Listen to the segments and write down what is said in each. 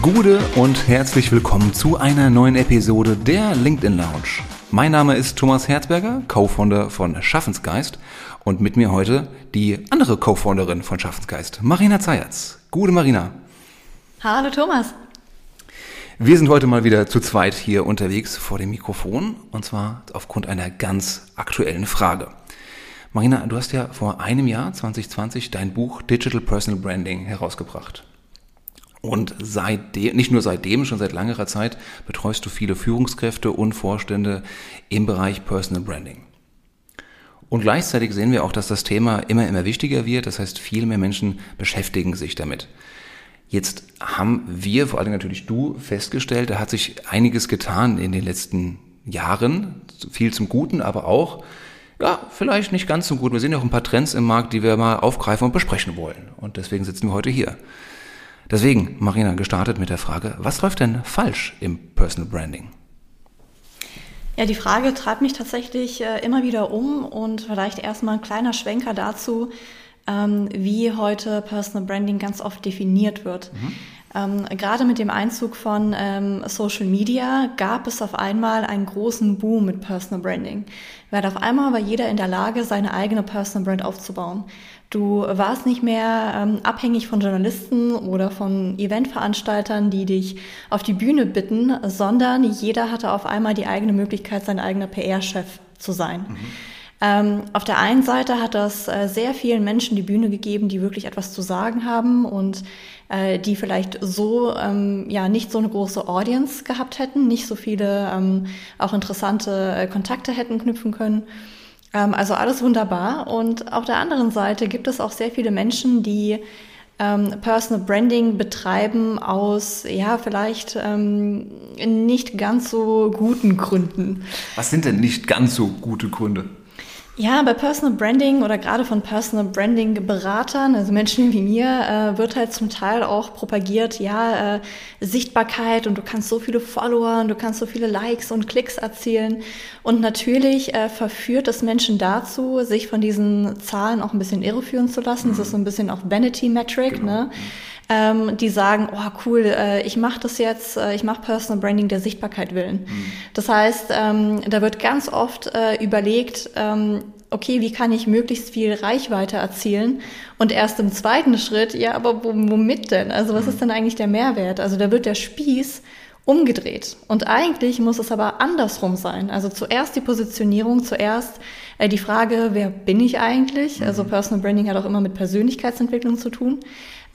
Gude und herzlich willkommen zu einer neuen Episode der LinkedIn Lounge. Mein Name ist Thomas Herzberger, Co-Founder von Schaffensgeist und mit mir heute die andere Co-Founderin von Schaffensgeist, Marina Zayatz. Gute Marina. Hallo Thomas. Wir sind heute mal wieder zu zweit hier unterwegs vor dem Mikrofon und zwar aufgrund einer ganz aktuellen Frage. Marina, du hast ja vor einem Jahr, 2020, dein Buch Digital Personal Branding herausgebracht. Und seitdem, nicht nur seitdem, schon seit langer Zeit betreust du viele Führungskräfte und Vorstände im Bereich Personal Branding. Und gleichzeitig sehen wir auch, dass das Thema immer, immer wichtiger wird. Das heißt, viel mehr Menschen beschäftigen sich damit. Jetzt haben wir, vor allem natürlich du, festgestellt, da hat sich einiges getan in den letzten Jahren. Viel zum Guten, aber auch, ja, vielleicht nicht ganz so gut. Wir sehen ja auch ein paar Trends im Markt, die wir mal aufgreifen und besprechen wollen. Und deswegen sitzen wir heute hier. Deswegen, Marina, gestartet mit der Frage, was läuft denn falsch im Personal Branding? Ja, die Frage treibt mich tatsächlich äh, immer wieder um und vielleicht erstmal ein kleiner Schwenker dazu, ähm, wie heute Personal Branding ganz oft definiert wird. Mhm. Ähm, gerade mit dem Einzug von ähm, Social Media gab es auf einmal einen großen Boom mit Personal Branding. Weil auf einmal war jeder in der Lage, seine eigene Personal Brand aufzubauen. Du warst nicht mehr ähm, abhängig von Journalisten oder von Eventveranstaltern, die dich auf die Bühne bitten, sondern jeder hatte auf einmal die eigene Möglichkeit, sein eigener PR-Chef zu sein. Mhm. Ähm, auf der einen Seite hat das äh, sehr vielen Menschen die Bühne gegeben, die wirklich etwas zu sagen haben und äh, die vielleicht so ähm, ja nicht so eine große Audience gehabt hätten, nicht so viele ähm, auch interessante äh, Kontakte hätten knüpfen können. Ähm, also alles wunderbar. Und auf der anderen Seite gibt es auch sehr viele Menschen, die ähm, Personal Branding betreiben aus, ja, vielleicht ähm, nicht ganz so guten Gründen. Was sind denn nicht ganz so gute Gründe? Ja, bei Personal Branding oder gerade von Personal Branding Beratern, also Menschen wie mir, äh, wird halt zum Teil auch propagiert, ja, äh, Sichtbarkeit und du kannst so viele Follower und du kannst so viele Likes und Klicks erzielen. Und natürlich äh, verführt es Menschen dazu, sich von diesen Zahlen auch ein bisschen irreführen zu lassen. Das ist so ein bisschen auch Vanity Metric, genau. ne? Ähm, die sagen, oh cool, äh, ich mache das jetzt, äh, ich mache Personal Branding der Sichtbarkeit willen. Mhm. Das heißt, ähm, da wird ganz oft äh, überlegt, ähm, okay, wie kann ich möglichst viel Reichweite erzielen? Und erst im zweiten Schritt, ja, aber womit denn? Also was mhm. ist denn eigentlich der Mehrwert? Also da wird der Spieß umgedreht. Und eigentlich muss es aber andersrum sein. Also zuerst die Positionierung, zuerst äh, die Frage, wer bin ich eigentlich? Also mhm. Personal Branding hat auch immer mit Persönlichkeitsentwicklung zu tun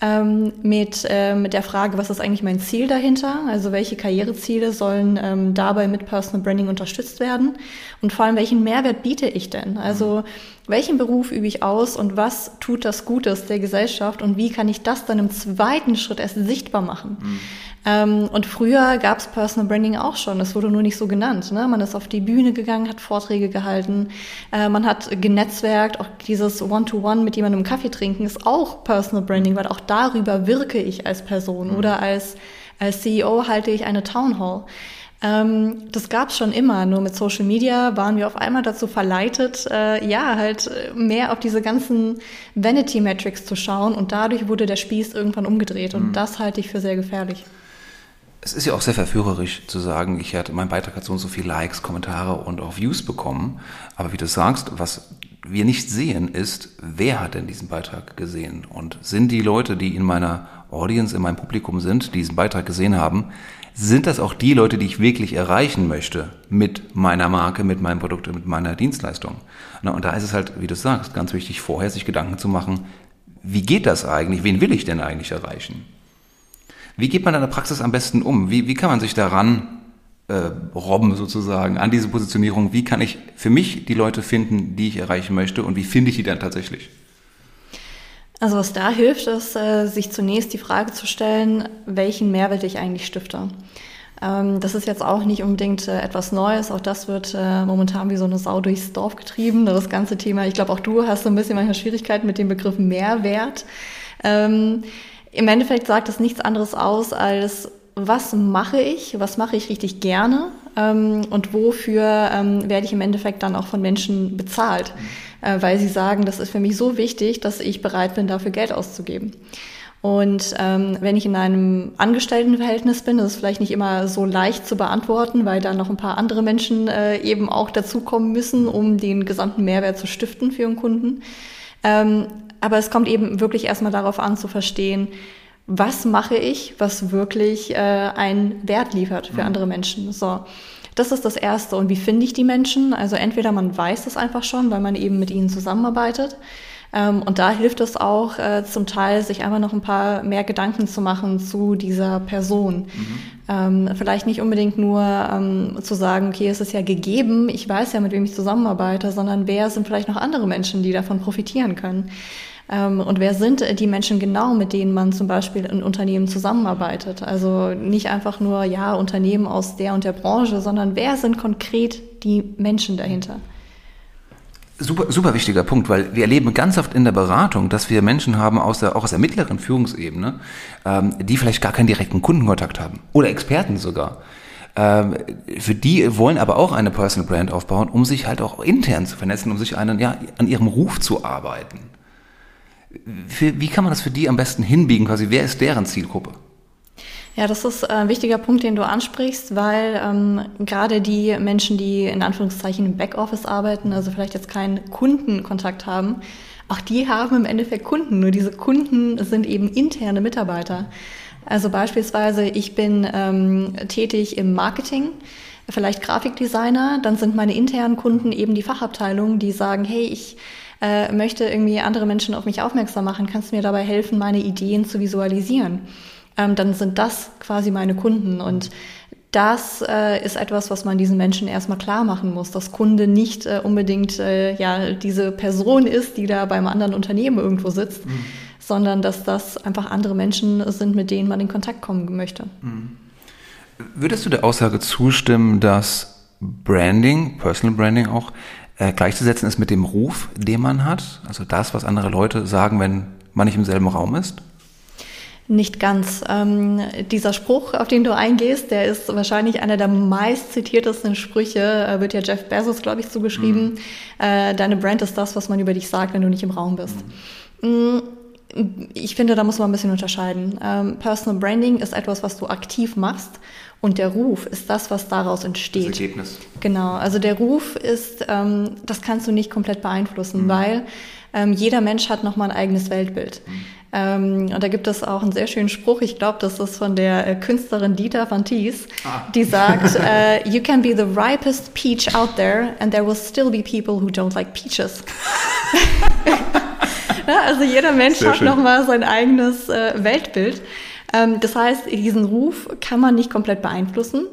ähm, mit, äh, mit der Frage, was ist eigentlich mein Ziel dahinter? Also welche Karriereziele sollen ähm, dabei mit Personal Branding unterstützt werden? Und vor allem, welchen Mehrwert biete ich denn? Also welchen Beruf übe ich aus und was tut das Gutes der Gesellschaft und wie kann ich das dann im zweiten Schritt erst sichtbar machen? Mhm. Ähm, und früher gab es Personal Branding auch schon, es wurde nur nicht so genannt. Ne? Man ist auf die Bühne gegangen, hat Vorträge gehalten, äh, man hat genetzwerkt, auch dieses One-to-One -One mit jemandem Kaffee trinken ist auch Personal Branding, weil auch darüber wirke ich als Person mhm. oder als, als CEO halte ich eine Town Hall. Ähm, das gab es schon immer, nur mit Social Media waren wir auf einmal dazu verleitet, äh, ja, halt mehr auf diese ganzen Vanity Metrics zu schauen und dadurch wurde der Spieß irgendwann umgedreht und mhm. das halte ich für sehr gefährlich. Es ist ja auch sehr verführerisch zu sagen, ich hatte, mein Beitrag hat so und so viele Likes, Kommentare und auch Views bekommen. Aber wie du sagst, was wir nicht sehen, ist, wer hat denn diesen Beitrag gesehen? Und sind die Leute, die in meiner Audience, in meinem Publikum sind, die diesen Beitrag gesehen haben, sind das auch die Leute, die ich wirklich erreichen möchte mit meiner Marke, mit meinem Produkt, mit meiner Dienstleistung? Und da ist es halt, wie du sagst, ganz wichtig, vorher sich Gedanken zu machen, wie geht das eigentlich? Wen will ich denn eigentlich erreichen? Wie geht man in der Praxis am besten um? Wie, wie kann man sich daran äh, robben sozusagen an diese Positionierung? Wie kann ich für mich die Leute finden, die ich erreichen möchte und wie finde ich die dann tatsächlich? Also was da hilft, ist, äh, sich zunächst die Frage zu stellen, welchen Mehrwert ich eigentlich stifte. Ähm, das ist jetzt auch nicht unbedingt äh, etwas Neues. Auch das wird äh, momentan wie so eine Sau durchs Dorf getrieben. Das ganze Thema, ich glaube auch du hast so ein bisschen manchmal Schwierigkeiten mit dem Begriff Mehrwert. Ähm, im Endeffekt sagt das nichts anderes aus als, was mache ich, was mache ich richtig gerne ähm, und wofür werde ich im Endeffekt dann auch von Menschen bezahlt, äh, weil sie sagen, das ist für mich so wichtig, dass ich bereit bin, dafür Geld auszugeben. Und ähm, wenn ich in einem Angestelltenverhältnis bin, das ist vielleicht nicht immer so leicht zu beantworten, weil da noch ein paar andere Menschen äh, eben auch dazukommen müssen, um den gesamten Mehrwert zu stiften für einen Kunden. Ähm, aber es kommt eben wirklich erstmal darauf an zu verstehen, was mache ich, was wirklich äh, einen Wert liefert für mhm. andere Menschen. So. Das ist das Erste. Und wie finde ich die Menschen? Also entweder man weiß es einfach schon, weil man eben mit ihnen zusammenarbeitet. Ähm, und da hilft es auch äh, zum Teil, sich einfach noch ein paar mehr Gedanken zu machen zu dieser Person. Mhm. Ähm, vielleicht nicht unbedingt nur ähm, zu sagen, okay, es ist ja gegeben, ich weiß ja, mit wem ich zusammenarbeite, sondern wer sind vielleicht noch andere Menschen, die davon profitieren können. Ähm, und wer sind die Menschen genau, mit denen man zum Beispiel in Unternehmen zusammenarbeitet? Also nicht einfach nur, ja, Unternehmen aus der und der Branche, sondern wer sind konkret die Menschen dahinter? Super, super wichtiger Punkt, weil wir erleben ganz oft in der Beratung, dass wir Menschen haben, aus der, auch aus der mittleren Führungsebene, ähm, die vielleicht gar keinen direkten Kundenkontakt haben oder Experten sogar. Ähm, für die wollen aber auch eine Personal Brand aufbauen, um sich halt auch intern zu vernetzen, um sich einen, ja, an ihrem Ruf zu arbeiten. Für, wie kann man das für die am besten hinbiegen? Quasi, wer ist deren Zielgruppe? Ja, das ist ein wichtiger Punkt, den du ansprichst, weil ähm, gerade die Menschen, die in Anführungszeichen im Backoffice arbeiten, also vielleicht jetzt keinen Kundenkontakt haben, auch die haben im Endeffekt Kunden. Nur diese Kunden sind eben interne Mitarbeiter. Also beispielsweise, ich bin ähm, tätig im Marketing, vielleicht Grafikdesigner, dann sind meine internen Kunden eben die Fachabteilungen, die sagen, hey, ich äh, möchte irgendwie andere Menschen auf mich aufmerksam machen, kannst du mir dabei helfen, meine Ideen zu visualisieren? ähm, dann sind das quasi meine Kunden. Und das äh, ist etwas, was man diesen Menschen erstmal klar machen muss, dass Kunde nicht äh, unbedingt äh, ja diese Person ist, die da beim anderen Unternehmen irgendwo sitzt, mhm. sondern dass das einfach andere Menschen sind, mit denen man in Kontakt kommen möchte. Mhm. Würdest du der Aussage zustimmen, dass Branding, Personal Branding auch, äh, gleichzusetzen ist mit dem Ruf, den man hat? Also das, was andere Leute sagen, wenn man nicht im selben Raum ist? Nicht ganz. Ähm, dieser Spruch, auf den du eingehst, der ist wahrscheinlich einer der meist zitiertesten Sprüche, äh, wird ja Jeff Bezos, glaube ich, zugeschrieben. Mhm. Äh, deine Brand ist das, was man über dich sagt, wenn du nicht im Raum bist. Mhm. Ich finde, da muss man ein bisschen unterscheiden. Ähm, Personal Branding ist etwas, was du aktiv machst. Und der Ruf ist das, was daraus entsteht. Das Ergebnis. Genau. Also der Ruf ist, ähm, das kannst du nicht komplett beeinflussen, mhm. weil ähm, jeder Mensch hat nochmal ein eigenes Weltbild. Mhm. Ähm, und da gibt es auch einen sehr schönen Spruch, ich glaube, das ist von der äh, Künstlerin Dita van Thies, ah. die sagt, uh, you can be the ripest peach out there and there will still be people who don't like peaches. ja, also jeder Mensch sehr hat nochmal sein eigenes äh, Weltbild. Ähm, das heißt, diesen Ruf kann man nicht komplett beeinflussen.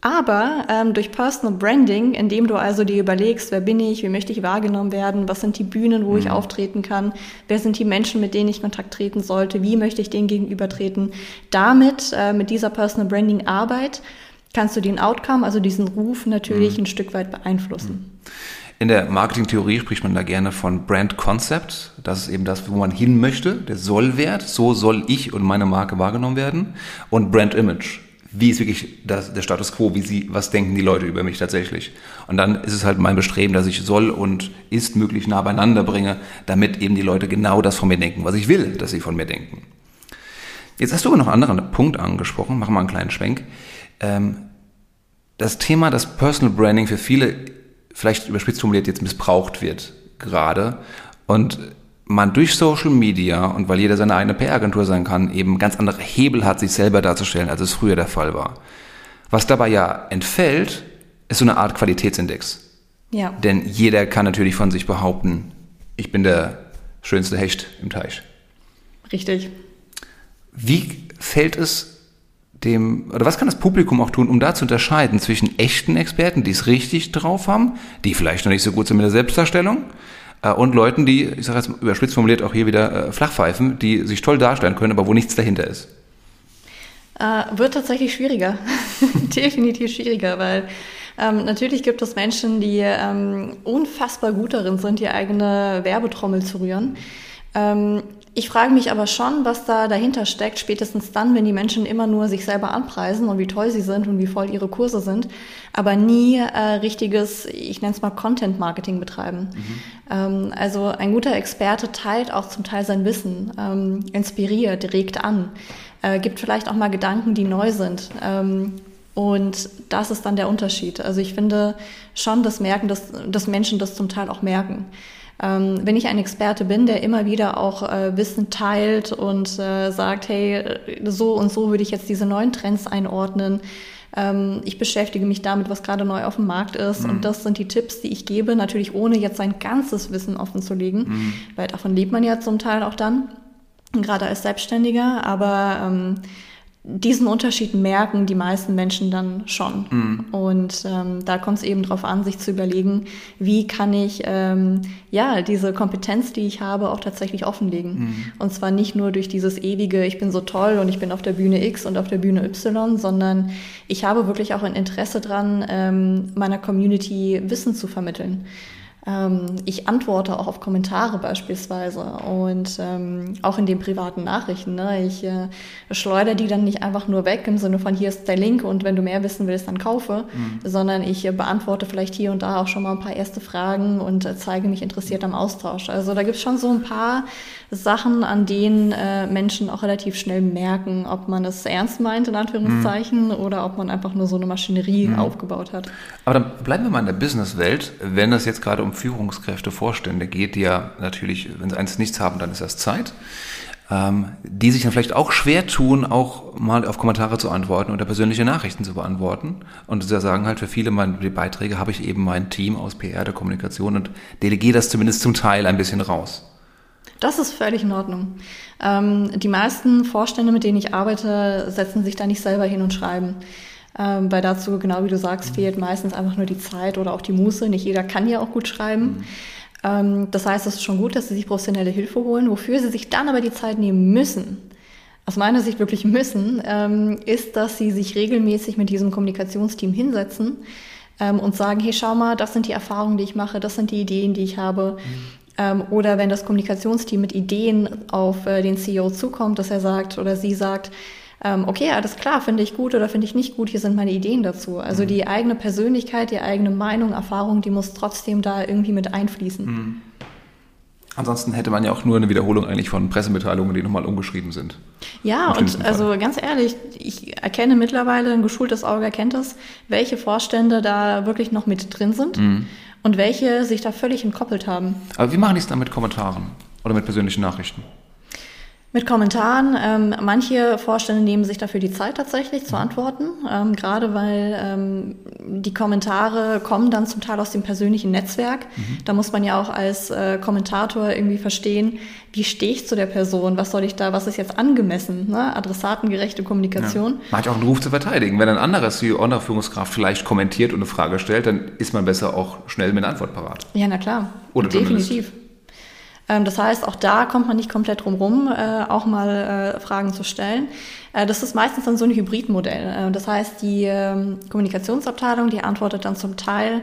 Aber ähm, durch Personal Branding, indem du also dir überlegst, wer bin ich, wie möchte ich wahrgenommen werden, was sind die Bühnen, wo mhm. ich auftreten kann, wer sind die Menschen, mit denen ich Kontakt treten sollte, wie möchte ich denen gegenübertreten, damit, äh, mit dieser Personal Branding Arbeit, kannst du den Outcome, also diesen Ruf natürlich mhm. ein Stück weit beeinflussen. Mhm. In der Marketingtheorie spricht man da gerne von Brand Concept. Das ist eben das, wo man hin möchte, der Sollwert. So soll ich und meine Marke wahrgenommen werden. Und Brand Image wie ist wirklich das, der Status quo, wie sie, was denken die Leute über mich tatsächlich. Und dann ist es halt mein Bestreben, dass ich soll und ist möglich nah beieinander bringe, damit eben die Leute genau das von mir denken, was ich will, dass sie von mir denken. Jetzt hast du noch einen anderen Punkt angesprochen, machen wir einen kleinen Schwenk. Ähm, das Thema, dass Personal Branding für viele vielleicht überspitzt formuliert jetzt missbraucht wird gerade und man durch Social Media und weil jeder seine eigene PR-Agentur sein kann, eben ganz andere Hebel hat, sich selber darzustellen, als es früher der Fall war. Was dabei ja entfällt, ist so eine Art Qualitätsindex. Ja. Denn jeder kann natürlich von sich behaupten, ich bin der schönste Hecht im Teich. Richtig. Wie fällt es dem, oder was kann das Publikum auch tun, um da zu unterscheiden zwischen echten Experten, die es richtig drauf haben, die vielleicht noch nicht so gut sind mit der Selbstdarstellung, äh, und Leuten, die, ich sage jetzt überspitzt formuliert auch hier wieder, äh, Flachpfeifen, die sich toll darstellen können, aber wo nichts dahinter ist? Äh, wird tatsächlich schwieriger. Definitiv schwieriger, weil ähm, natürlich gibt es Menschen, die ähm, unfassbar gut darin sind, die eigene Werbetrommel zu rühren. Ähm, Ich frage mich aber schon, was da dahinter steckt, spätestens dann, wenn die Menschen immer nur sich selber anpreisen und wie toll sie sind und wie voll ihre Kurse sind, aber nie äh, richtiges, ich nenne es mal Content-Marketing betreiben. Mhm. Ähm, also ein guter Experte teilt auch zum Teil sein Wissen, ähm, inspiriert, regt an, äh, gibt vielleicht auch mal Gedanken, die neu sind. Ähm, und das ist dann der Unterschied. Also ich finde schon, dass merken, dass, dass Menschen das zum Teil auch merken. Ähm, wenn ich ein Experte bin, der immer wieder auch äh, Wissen teilt und äh, sagt, hey, so und so würde ich jetzt diese neuen Trends einordnen. Ähm, ich beschäftige mich damit, was gerade neu auf dem Markt ist. Mhm. Und das sind die Tipps, die ich gebe, natürlich ohne jetzt sein ganzes Wissen offen zu legen, mhm. weil davon lebt man ja zum Teil auch dann, gerade als Selbstständiger. Aber ähm, diesen Unterschied merken die meisten Menschen dann schon. Mhm. Und ähm, da kommt es eben darauf an, sich zu überlegen, wie kann ich ähm, ja diese Kompetenz, die ich habe, auch tatsächlich offenlegen. Mhm. Und zwar nicht nur durch dieses ewige, ich bin so toll und ich bin auf der Bühne X und auf der Bühne Y, sondern ich habe wirklich auch ein Interesse dran, ähm, meiner Community Wissen zu vermitteln. Ähm, ich antworte auch auf Kommentare beispielsweise und ähm, auch in den privaten Nachrichten. Ne? Ich äh, schleudere die dann nicht einfach nur weg im Sinne von hier ist der Link und wenn du mehr wissen willst, dann kaufe, mhm. sondern ich äh, beantworte vielleicht hier und da auch schon mal ein paar erste Fragen und äh, zeige mich interessiert am Austausch. Also da gibt es schon so ein paar Sachen, an denen äh, Menschen auch relativ schnell merken, ob man es ernst meint, in Anführungszeichen, mhm. oder ob man einfach nur so eine Maschinerie mhm. aufgebaut hat. Aber dann bleiben wir mal in der Businesswelt, wenn es jetzt gerade um Führungskräfte, Vorstände geht, die ja natürlich, wenn sie eins nichts haben, dann ist das Zeit, ähm, die sich dann vielleicht auch schwer tun, auch mal auf Kommentare zu antworten oder persönliche Nachrichten zu beantworten. Und sie sagen halt, für viele meiner Beiträge habe ich eben mein Team aus PR, der Kommunikation und delegiere das zumindest zum Teil ein bisschen raus. Das ist völlig in Ordnung. Ähm, die meisten Vorstände, mit denen ich arbeite, setzen sich da nicht selber hin und schreiben. Ähm, weil dazu, genau wie du sagst, fehlt meistens einfach nur die Zeit oder auch die Muße. Nicht jeder kann ja auch gut schreiben. Mhm. Ähm, das heißt, es ist schon gut, dass sie sich professionelle Hilfe holen. Wofür sie sich dann aber die Zeit nehmen müssen, aus meiner Sicht wirklich müssen, ähm, ist, dass sie sich regelmäßig mit diesem Kommunikationsteam hinsetzen ähm, und sagen, hey, schau mal, das sind die Erfahrungen, die ich mache, das sind die Ideen, die ich habe. Ähm, oder wenn das Kommunikationsteam mit Ideen auf äh, den CEO zukommt, dass er sagt oder sie sagt, ähm, okay, alles klar, finde ich gut oder finde ich nicht gut, hier sind meine Ideen dazu. Also mhm. die eigene Persönlichkeit, die eigene Meinung, Erfahrung, die muss trotzdem da irgendwie mit einfließen. Mhm. Ansonsten hätte man ja auch nur eine Wiederholung eigentlich von Pressemitteilungen, die nochmal umgeschrieben sind. Ja, und also ganz ehrlich, ich erkenne mittlerweile, ein geschultes Auge erkennt das, welche Vorstände da wirklich noch mit drin sind mhm. Und welche sich da völlig entkoppelt haben. Aber wie machen die es dann mit Kommentaren oder mit persönlichen Nachrichten? Mit Kommentaren. Ähm, manche Vorstände nehmen sich dafür die Zeit tatsächlich zu antworten, ähm, gerade weil ähm, die Kommentare kommen dann zum Teil aus dem persönlichen Netzwerk. Mhm. Da muss man ja auch als äh, Kommentator irgendwie verstehen, wie stehe ich zu der Person, was soll ich da, was ist jetzt angemessen, ne? adressatengerechte Kommunikation. Ja. Man hat auch einen Ruf zu verteidigen. Wenn ein anderes CEO oder Führungskraft vielleicht kommentiert und eine Frage stellt, dann ist man besser auch schnell mit einer Antwort parat. Ja, na klar. Oder Definitiv. Zumindest das heißt, auch da kommt man nicht komplett drum rum, äh, auch mal äh, Fragen zu stellen. Äh, das ist meistens dann so ein Hybridmodell. das heißt, die ähm, Kommunikationsabteilung, die antwortet dann zum Teil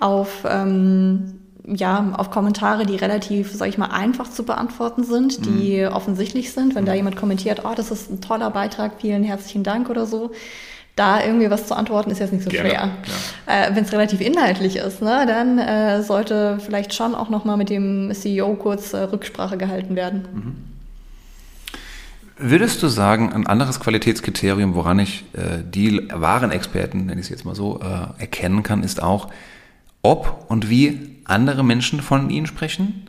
auf ähm, ja, auf Kommentare, die relativ, sag ich mal, einfach zu beantworten sind, die mhm. offensichtlich sind. Wenn da jemand kommentiert, oh, das ist ein toller Beitrag, vielen herzlichen Dank oder so, da irgendwie was zu antworten, ist jetzt nicht so Gerne, schwer. Ja. Äh, Wenn es relativ inhaltlich ist, ne, dann äh, sollte vielleicht schon auch nochmal mit dem CEO kurz äh, Rücksprache gehalten werden. Mhm. Würdest du sagen, ein anderes Qualitätskriterium, woran ich äh, die wahren Experten, nenne ich es jetzt mal so, äh, erkennen kann, ist auch, ob und wie andere Menschen von ihnen sprechen?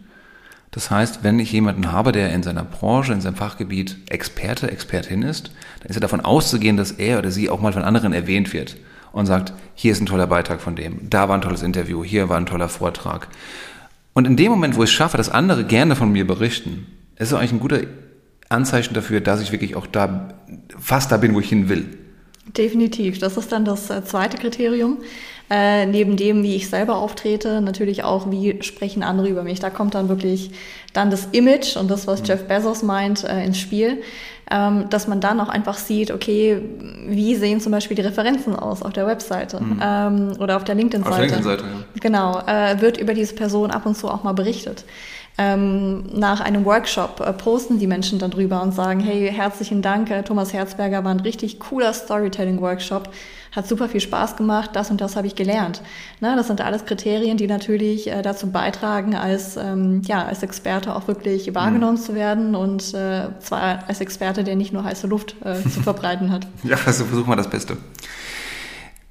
Das heißt, wenn ich jemanden habe, der in seiner Branche, in seinem Fachgebiet Experte, Expertin ist, dann ist er davon auszugehen, dass er oder sie auch mal von anderen erwähnt wird und sagt, hier ist ein toller Beitrag von dem, da war ein tolles Interview, hier war ein toller Vortrag. Und in dem Moment, wo ich es schaffe, dass andere gerne von mir berichten, ist es eigentlich ein guter Anzeichen dafür, dass ich wirklich auch da fast da bin, wo ich hin will. Definitiv. Das ist dann das äh, zweite Kriterium. Äh, neben dem, wie ich selber auftrete, natürlich auch, wie sprechen andere über mich. Da kommt dann wirklich dann das Image und das, was mhm. Jeff Bezos meint, äh, ins Spiel. Ähm, dass man dann auch einfach sieht, okay, wie sehen zum Beispiel die Referenzen aus auf der Webseite mhm. ähm, oder auf der LinkedIn-Seite. Auf der LinkedIn-Seite, ja. Genau, äh, wird über diese Person ab und zu auch mal berichtet. Ähm, nach einem Workshop äh, posten die Menschen dann drüber und sagen, hey, herzlichen Dank, äh, Thomas Herzberger war ein richtig cooler Storytelling-Workshop, hat super viel Spaß gemacht, das und das habe ich gelernt. Na, das sind alles Kriterien, die natürlich äh, dazu beitragen, als, ähm, ja, als Experte auch wirklich wahrgenommen mhm. zu werden und äh, zwar als Experte, der nicht nur heiße Luft äh, zu verbreiten hat. ja, also versuch mal das Beste.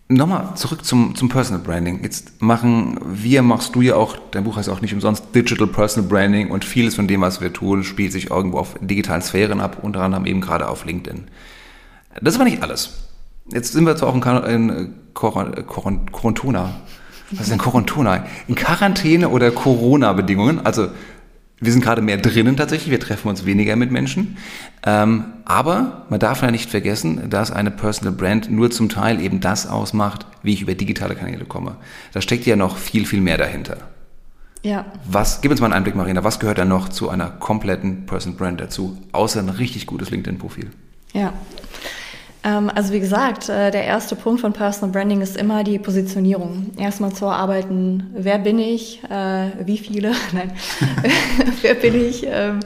Nochmal zurück zum, zum Personal Branding. Jetzt machen wir, machst du ja auch, dein Buch heißt auch nicht umsonst Digital Personal Branding und vieles von dem, was wir tun, spielt sich irgendwo auf digitalen Sphären ab, unter anderem eben gerade auf LinkedIn. Das ist aber nicht alles. Jetzt sind wir zwar auch in, in Corona. Was ist denn Corona? In Quarantäne oder Corona-Bedingungen. Also wir sind gerade mehr drinnen tatsächlich, wir treffen uns weniger mit Menschen. Ähm, aber man darf ja nicht vergessen, dass eine Personal Brand nur zum Teil eben das ausmacht, wie ich über digitale Kanäle komme. Da steckt ja noch viel, viel mehr dahinter. Ja. Was, gib uns mal einen Einblick, Marina, was gehört da noch zu einer kompletten Personal Brand dazu, außer ein richtig gutes LinkedIn-Profil? Ja. Ähm, also wie gesagt, äh, der erste Punkt von Personal Branding ist immer die Positionierung. Erstmal zu erarbeiten, wer bin ich, äh, wie viele, nein, wer bin ich, ähm,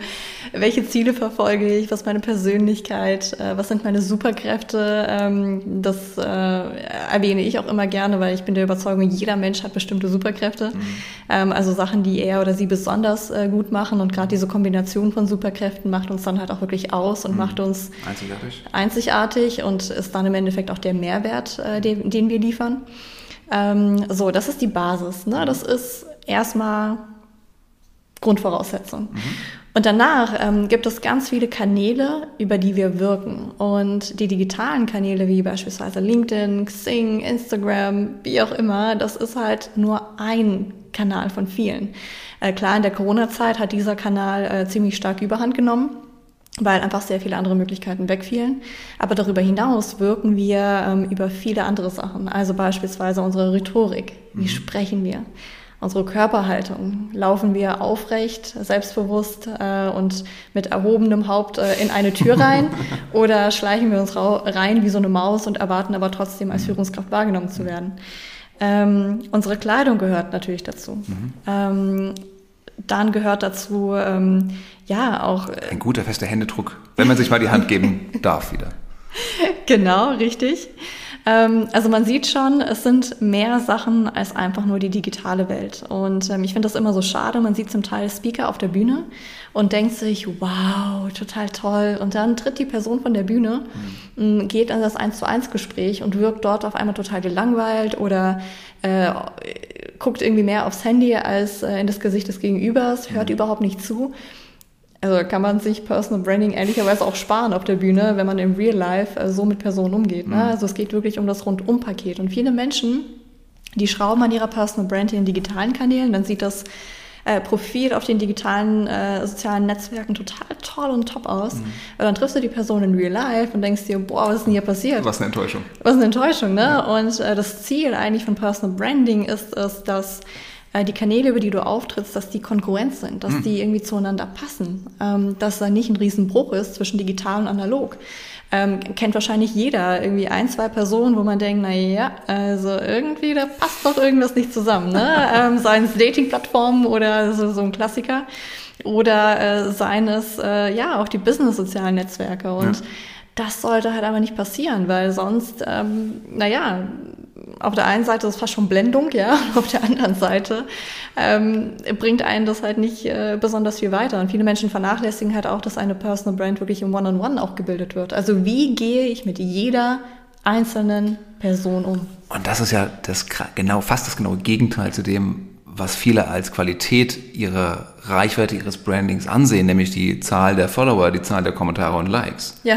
welche Ziele verfolge ich, was ist meine Persönlichkeit, äh, was sind meine Superkräfte. Ähm, das erwähne ich auch immer gerne, weil ich bin der Überzeugung, jeder Mensch hat bestimmte Superkräfte. Mhm. Also Sachen, die er oder sie besonders gut machen und gerade diese Kombination von Superkräften macht uns dann halt auch wirklich aus und mhm. macht uns einzigartig. einzigartig und ist dann im Endeffekt auch der Mehrwert, äh, den, den, wir liefern. Ähm, so, das ist die Basis. Ne? Das ist erstmal Grundvoraussetzung. Mhm. Und danach ähm, gibt es ganz viele Kanäle, über die wir wirken. Und die digitalen Kanäle wie beispielsweise LinkedIn, Xing, Instagram, wie auch immer, das ist halt nur ein Kanal von vielen. Äh, klar, in der Corona-Zeit hat dieser Kanal äh, ziemlich stark überhand genommen weil einfach sehr viele andere Möglichkeiten wegfielen. Aber darüber hinaus wirken wir ähm, über viele andere Sachen. Also beispielsweise unsere Rhetorik. Wie mhm. sprechen wir? Unsere Körperhaltung. Laufen wir aufrecht, selbstbewusst äh, und mit erhobenem Haupt äh, in eine Tür rein? oder schleichen wir uns rein wie so eine Maus und erwarten aber trotzdem als. Führungskraft wahrgenommen zu werden? Ähm, unsere Kleidung gehört natürlich dazu. Mhm. Ähm, dann gehört dazu, ähm, ja, auch. Ein guter, fester Händedruck, wenn man sich mal die Hand geben darf wieder. Genau, richtig. Ähm, also man sieht schon, es sind mehr Sachen als einfach nur die digitale Welt. Und ähm, ich finde das immer so schade. Man sieht zum Teil Speaker auf der Bühne und denkt sich, wow, total toll. Und dann tritt die Person von der Bühne, mhm. geht in das 1 zu 1 Gespräch und wirkt dort auf einmal total gelangweilt oder äh, guckt irgendwie mehr aufs Handy als äh, in das Gesicht des Gegenübers, hört mhm. überhaupt nicht zu. Also kann man sich Personal Branding ehrlicherweise auch sparen auf der Bühne, wenn man im Real Life äh, so mit Personen umgeht. Ne? Mhm. Also es geht wirklich um das Rundum-Paket. Und viele Menschen, die schrauben an ihrer Personal Brand in digitalen Kanälen, dann sieht das äh, Profil auf den digitalen äh, sozialen Netzwerken total toll und top aus. Mhm. Und dann triffst du die Person in Real Life und denkst dir, boah, was ist denn hier passiert? Was eine Enttäuschung. Was eine Enttäuschung, ne? Ja. Und äh, das Ziel eigentlich von Personal Branding ist es, dass äh, die Kanäle, über die du auftrittst, dass die Konkurrenz sind, dass mhm. die irgendwie zueinander passen, ähm, dass da nicht ein Riesenbruch ist zwischen digital und analog. Ähm, kennt wahrscheinlich jeder irgendwie ein, zwei Personen, wo man denkt, na ja, also irgendwie, da passt doch irgendwas nicht zusammen, ne? ähm, seien es Dating-Plattformen oder so, so ein Klassiker oder äh, seien es äh, ja auch die Business-sozialen Netzwerke und ja. das sollte halt aber nicht passieren, weil sonst, ähm, naja, auf der einen Seite ist es fast schon Blendung, ja, und auf der anderen Seite ähm, bringt einen das halt nicht äh, besonders viel weiter. Und viele Menschen vernachlässigen halt auch, dass eine Personal Brand wirklich im One-on-One -on -One auch gebildet wird. Also wie gehe ich mit jeder einzelnen Person um? Und das ist ja das genau, fast das genaue Gegenteil zu dem, was viele als Qualität ihrer Reichweite, ihres Brandings ansehen, nämlich die Zahl der Follower, die Zahl der Kommentare und Likes. Ja.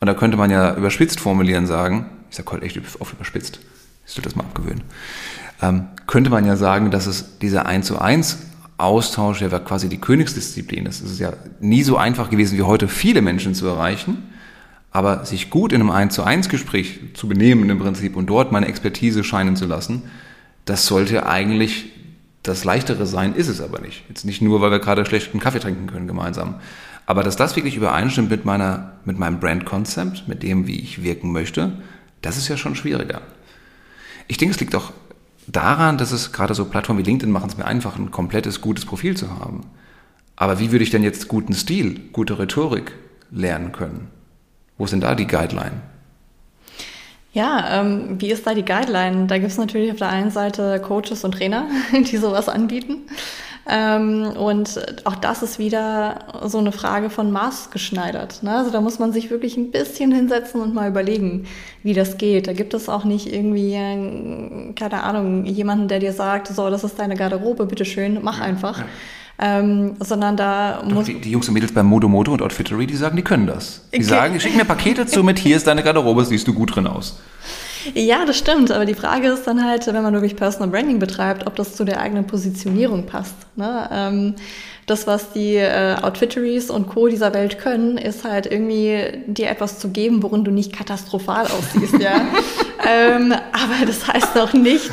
Und da könnte man ja überspitzt formulieren sagen, ich sage heute echt oft überspitzt, ich soll das mal abgewöhnen, ähm, könnte man ja sagen, dass es dieser 1 zu 1 Austausch, der war quasi die Königsdisziplin. Es ist ja nie so einfach gewesen wie heute, viele Menschen zu erreichen. Aber sich gut in einem 1 zu 1 Gespräch zu benehmen im Prinzip und dort meine Expertise scheinen zu lassen, das sollte eigentlich das Leichtere sein, ist es aber nicht. Jetzt nicht nur, weil wir gerade schlechten Kaffee trinken können gemeinsam. Aber dass das wirklich übereinstimmt mit meiner, mit meinem Brand-Konzept, mit dem, wie ich wirken möchte, das ist ja schon schwieriger. Ich denke, es liegt auch daran, dass es gerade so Plattformen wie LinkedIn machen es mir einfach, ein komplettes, gutes Profil zu haben. Aber wie würde ich denn jetzt guten Stil, gute Rhetorik lernen können? Wo sind da die Guideline? Ja, ähm, wie ist da die Guideline? Da gibt es natürlich auf der einen Seite Coaches und Trainer, die sowas anbieten. Ähm, und auch das ist wieder so eine Frage von Maß geschneidert. Ne? Also da muss man sich wirklich ein bisschen hinsetzen und mal überlegen, wie das geht. Da gibt es auch nicht irgendwie, äh, keine Ahnung, jemanden, der dir sagt, so, das ist deine Garderobe, bitteschön, mach ja, einfach. Ja. Ähm, sondern da Doch, muss. Die, die, Jungs und Mädels bei Modo Modo und Outfittery, die sagen, die können das. Die okay. sagen, schick mir Pakete zu mit, hier ist deine Garderobe, siehst du gut drin aus. Ja, das stimmt. Aber die Frage ist dann halt, wenn man wirklich Personal Branding betreibt, ob das zu der eigenen Positionierung passt. Ne? Ähm, das, was die äh, Outfitteries und Co. dieser Welt können, ist halt irgendwie dir etwas zu geben, worin du nicht katastrophal aussiehst, ja. ähm, aber das heißt noch nicht.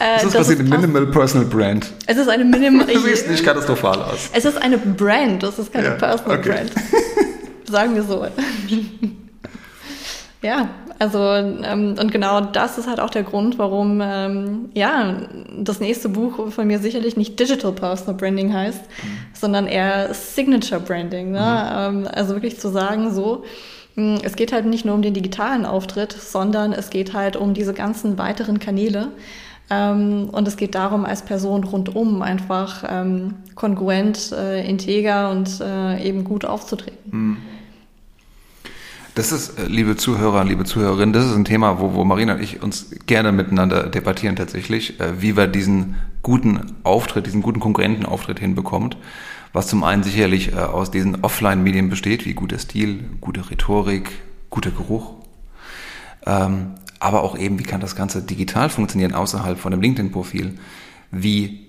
Äh, das ist quasi eine Minimal Personal Brand. Es ist eine Minimal. du siehst nicht katastrophal aus. Es ist eine Brand, das ist keine ja, Personal okay. Brand. Sagen wir so. Ja, also ähm, und genau das ist halt auch der Grund, warum ähm, ja das nächste Buch von mir sicherlich nicht Digital Personal Branding heißt, mhm. sondern eher Signature Branding. Ne? Mhm. Ähm, also wirklich zu sagen, so hm, es geht halt nicht nur um den digitalen Auftritt, sondern es geht halt um diese ganzen weiteren Kanäle. Ähm, und es geht darum, als Person rundum einfach ähm, kongruent, äh, integer und äh, eben gut aufzutreten. Mhm. Das ist, äh, liebe Zuhörer, liebe Zuhörerinnen, das ist ein Thema, wo, wo Marina und ich uns gerne miteinander debattieren tatsächlich, äh, wie wir diesen guten Auftritt, diesen guten Konkurrentenauftritt hinbekommt. Was zum einen sicherlich äh, aus diesen Offline-Medien besteht, wie guter Stil, gute Rhetorik, guter Geruch. Ähm, aber auch eben, wie kann das Ganze digital funktionieren außerhalb von einem LinkedIn-Profil? Wie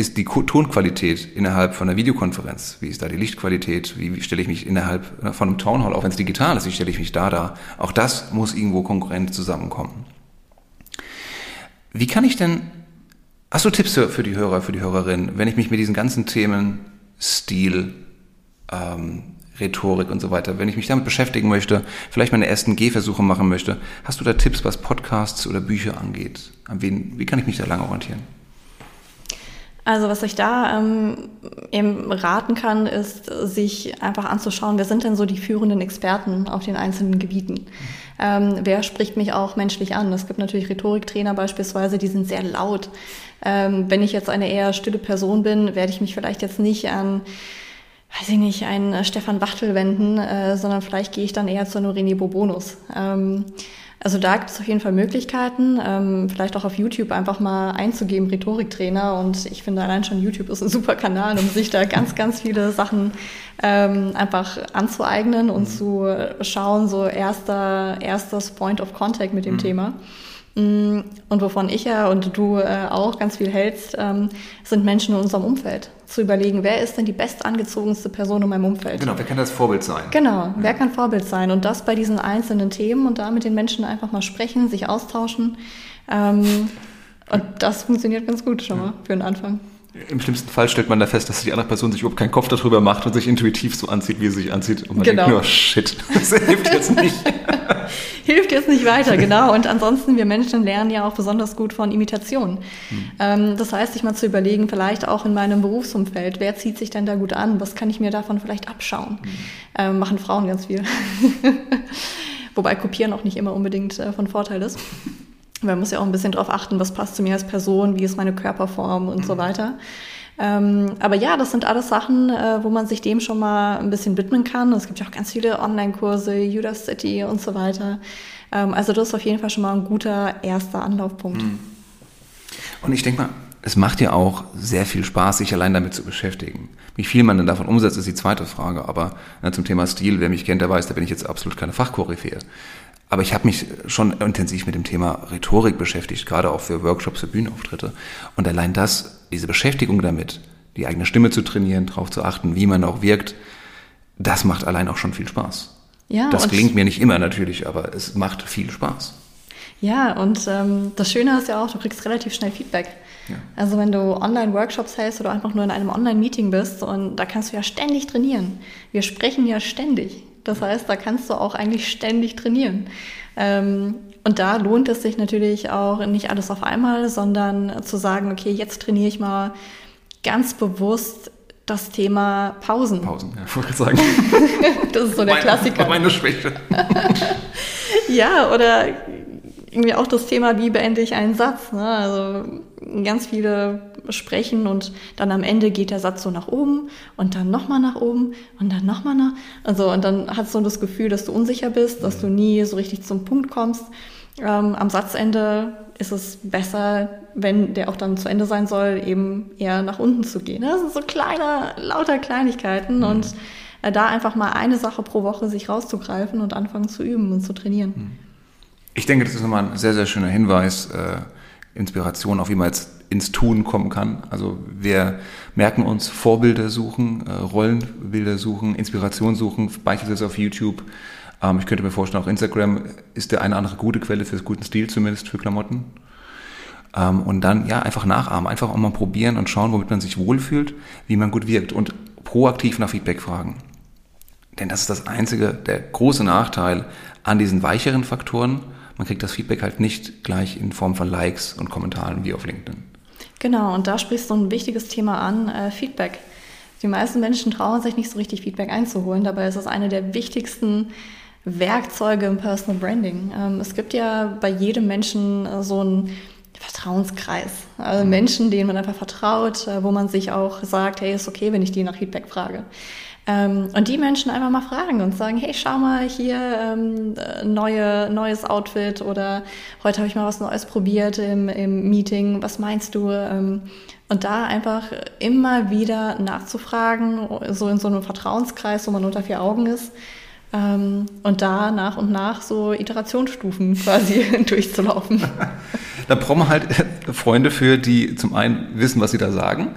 ist die Tonqualität innerhalb von einer Videokonferenz? Wie ist da die Lichtqualität? Wie, stelle ich mich innerhalb äh, von einem Townhall, auch wenn es digital ist, wie stelle ich mich da da? Auch das muss irgendwo konkurrent zusammenkommen. Wie kann ich denn, hast du Tipps für die Hörer, für die Hörerinnen, wenn ich mich mit diesen ganzen Themen Stil, ähm, Rhetorik und so weiter, wenn ich mich damit beschäftigen möchte, vielleicht meine ersten Gehversuche machen möchte, hast du da Tipps, was Podcasts oder Bücher angeht? An wen, wie kann ich mich da lang orientieren? Also was ich da ähm, eben raten kann, ist, sich einfach anzuschauen, wer sind denn so die führenden Experten auf den einzelnen Gebieten? Ähm, wer spricht mich auch menschlich an? Es gibt natürlich Rhetoriktrainer beispielsweise, die sind sehr laut. Ähm, wenn ich jetzt eine eher stille Person bin, werde ich mich vielleicht jetzt nicht an weiß ich nicht, einen Stefan Wachtel wenden, äh, sondern vielleicht gehe ich dann eher zu einem René Bobonus. Ähm, also da gibt es auf jeden Fall Möglichkeiten, ähm, vielleicht auch auf YouTube einfach mal einzugeben, Rhetoriktrainer. Und ich finde allein schon YouTube ist ein super Kanal, um sich da ganz, ganz viele Sachen ähm, einfach anzueignen und mhm. zu schauen, so erster, erstes Point of Contact mit dem mhm. Thema. Mm, und wovon ich ja und du äh, auch ganz viel hältst, ähm, sind Menschen in unserem Umfeld. Zu überlegen, wer ist denn die bestangezogenste Person in meinem Umfeld? Genau, wer kann das Vorbild sein? Genau, ja. wer kann Vorbild sein? Und das bei diesen einzelnen Themen und da mit den Menschen einfach mal sprechen, sich austauschen. Ähm, und das funktioniert ganz gut schon mal für den Anfang. Im schlimmsten Fall stellt man da fest, dass die andere Person sich überhaupt keinen Kopf darüber macht und sich intuitiv so anzieht, wie sie sich anzieht. Und man genau. denkt nur, shit, das hilft jetzt nicht. hilft jetzt nicht weiter, genau. Und ansonsten, wir Menschen lernen ja auch besonders gut von Imitation. Hm. Ähm, das heißt, sich mal zu überlegen, vielleicht auch in meinem Berufsumfeld, wer zieht sich denn da gut an? Was kann ich mir davon vielleicht abschauen? Hm. Ähm, machen Frauen ganz viel. Wobei Kopieren auch nicht immer unbedingt äh, von Vorteil ist. Man muss ja auch ein bisschen darauf achten, was passt zu mir als Person, wie ist meine Körperform und mhm. so weiter. Ähm, aber ja, das sind alles Sachen, äh, wo man sich dem schon mal ein bisschen widmen kann. Es gibt ja auch ganz viele Online-Kurse, Udacity und so weiter. Ähm, also das ist auf jeden Fall schon mal ein guter erster Anlaufpunkt. Mhm. Und ich denke mal, es macht ja auch sehr viel Spaß, sich allein damit zu beschäftigen. Wie viel man denn davon umsetzt, ist die zweite Frage. Aber na, zum Thema Stil, wer mich kennt, der weiß, da bin ich jetzt absolut keine Fachkoryphäe. Aber ich habe mich schon intensiv mit dem Thema Rhetorik beschäftigt, gerade auch für Workshops, für Bühnenauftritte. Und allein das, diese Beschäftigung damit, die eigene Stimme zu trainieren, darauf zu achten, wie man auch wirkt, das macht allein auch schon viel Spaß. Ja, das gelingt mir nicht immer natürlich, aber es macht viel Spaß. Ja, und ähm, das Schöne ist ja auch, du kriegst relativ schnell Feedback. Ja. Also wenn du Online-Workshops hältst oder einfach nur in einem Online-Meeting bist und da kannst du ja ständig trainieren. Wir sprechen ja ständig. Das heißt, da kannst du auch eigentlich ständig trainieren. Ähm, und da lohnt es sich natürlich auch nicht alles auf einmal, sondern zu sagen, okay, jetzt trainiere ich mal ganz bewusst das Thema Pausen. Pausen, ja, wollte ich sagen. das ist so der meine, Klassiker. Meine Schwäche. ja, oder irgendwie auch das Thema, wie beende ich einen Satz. Ne? Also ganz viele sprechen und dann am Ende geht der Satz so nach oben und dann nochmal nach oben und dann nochmal nach. Also und dann hast du das Gefühl, dass du unsicher bist, dass du nie so richtig zum Punkt kommst. Ähm, am Satzende ist es besser, wenn der auch dann zu Ende sein soll, eben eher nach unten zu gehen. Das sind so kleine, lauter Kleinigkeiten mhm. und äh, da einfach mal eine Sache pro Woche sich rauszugreifen und anfangen zu üben und zu trainieren. Mhm. Ich denke, das ist nochmal ein sehr, sehr schöner Hinweis, äh, Inspiration, man jetzt ins Tun kommen kann. Also wir merken uns Vorbilder suchen, äh, Rollenbilder suchen, Inspiration suchen, beispielsweise auf YouTube ähm, ich könnte mir vorstellen, auch Instagram ist der eine andere gute Quelle für guten Stil zumindest für Klamotten. Ähm, und dann ja einfach nachahmen, einfach auch mal probieren und schauen, womit man sich wohlfühlt, wie man gut wirkt und proaktiv nach Feedback fragen. Denn das ist das einzige, der große Nachteil an diesen weicheren Faktoren. Man kriegt das Feedback halt nicht gleich in Form von Likes und Kommentaren wie auf LinkedIn. Genau, und da sprichst du ein wichtiges Thema an, äh, Feedback. Die meisten Menschen trauen sich nicht so richtig Feedback einzuholen. Dabei ist es eine der wichtigsten Werkzeuge im Personal Branding. Ähm, es gibt ja bei jedem Menschen äh, so einen Vertrauenskreis. Also mhm. Menschen, denen man einfach vertraut, äh, wo man sich auch sagt, hey, ist okay, wenn ich die nach Feedback frage. Ähm, und die Menschen einfach mal fragen und sagen, hey, schau mal hier, ähm, neue, neues Outfit oder heute habe ich mal was Neues probiert im, im Meeting, was meinst du? Ähm, und da einfach immer wieder nachzufragen, so in so einem Vertrauenskreis, wo man unter vier Augen ist, ähm, und da nach und nach so Iterationsstufen quasi durchzulaufen. da brauchen wir halt Freunde für, die zum einen wissen, was sie da sagen.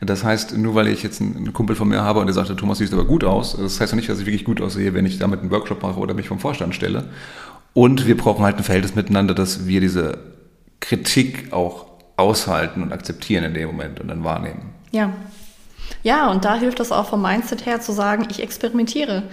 Das heißt, nur weil ich jetzt einen Kumpel von mir habe und der sagt, Thomas sieht aber gut aus, das heißt ja nicht, dass ich wirklich gut aussehe, wenn ich damit einen Workshop mache oder mich vom Vorstand stelle. Und wir brauchen halt ein Verhältnis miteinander, dass wir diese Kritik auch aushalten und akzeptieren in dem Moment und dann wahrnehmen. Ja. Ja, und da hilft es auch vom Mindset her zu sagen, ich experimentiere.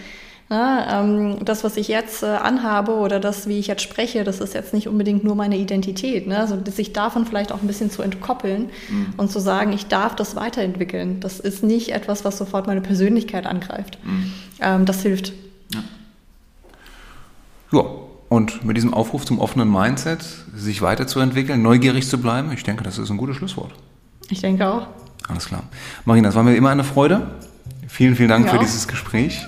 Ja, ähm, das, was ich jetzt äh, anhabe oder das, wie ich jetzt spreche, das ist jetzt nicht unbedingt nur meine Identität. Ne? Also sich davon vielleicht auch ein bisschen zu entkoppeln mhm. und zu sagen, ich darf das weiterentwickeln. Das ist nicht etwas, was sofort meine Persönlichkeit angreift. Mhm. Ähm, das hilft. Ja. ja, und mit diesem Aufruf zum offenen Mindset, sich weiterzuentwickeln, neugierig zu bleiben, ich denke, das ist ein gutes Schlusswort. Ich denke auch. Alles klar. Marina, es war mir immer eine Freude. Vielen, vielen Dank ja. für dieses Gespräch.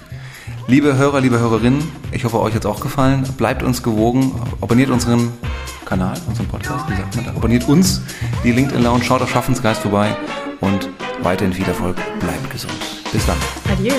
Liebe Hörer, liebe Hörerinnen, ich hoffe, euch hat es auch gefallen. Bleibt uns gewogen, abonniert unseren Kanal, unseren Podcast, wie sagt man da? Abonniert uns, die LinkedIn Lounge, schaut auf Schaffensgeist vorbei und weiterhin viel Erfolg, bleibt gesund. Bis dann. Adieu.